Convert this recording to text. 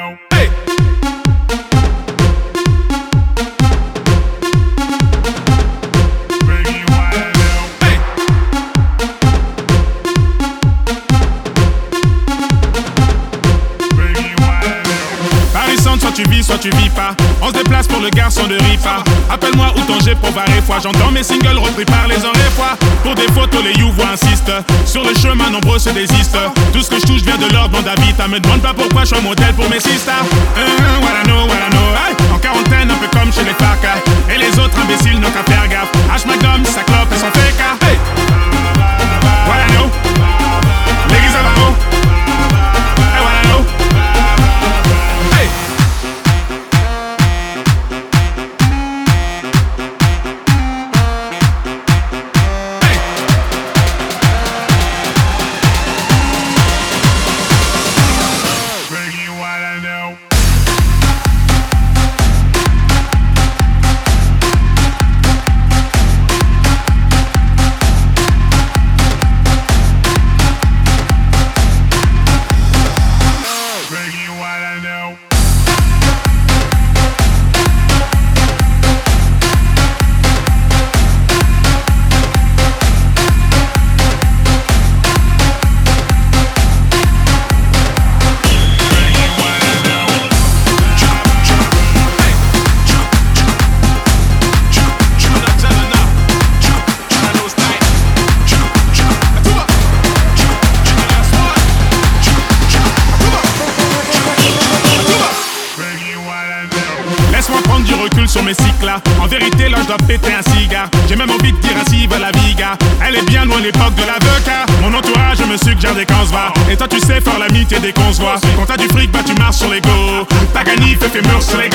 know. Soit tu vis, soit tu vis pas. On se déplace pour le garçon de Ripa. Appelle-moi ou Tanger pour varer foi. J'entends mes singles repris par les oreilles fois. Pour des photos, les you insistent. Sur le chemin, nombreux se désistent. Tout ce que je touche vient de l'ordre d'Avita. Me demande pas pourquoi je suis un modèle pour mes sisters. Uh, I know, what en quarantaine, un peu comme chez les FACA. Et les autres imbéciles n'ont qu'à faire gaffe. H. McDom, sa clope et son fake. Sur mes cycles. En vérité, là, je dois péter un cigare. J'ai même envie de dire ainsi va la viga. Elle est bien loin l'époque de l'avocat. Mon entourage me suggère des quand se va. Et toi, tu sais faire l'amitié dès qu'on se voit. Quand t'as du fric, bah tu marches sur les go. Pagani fait fémur sur les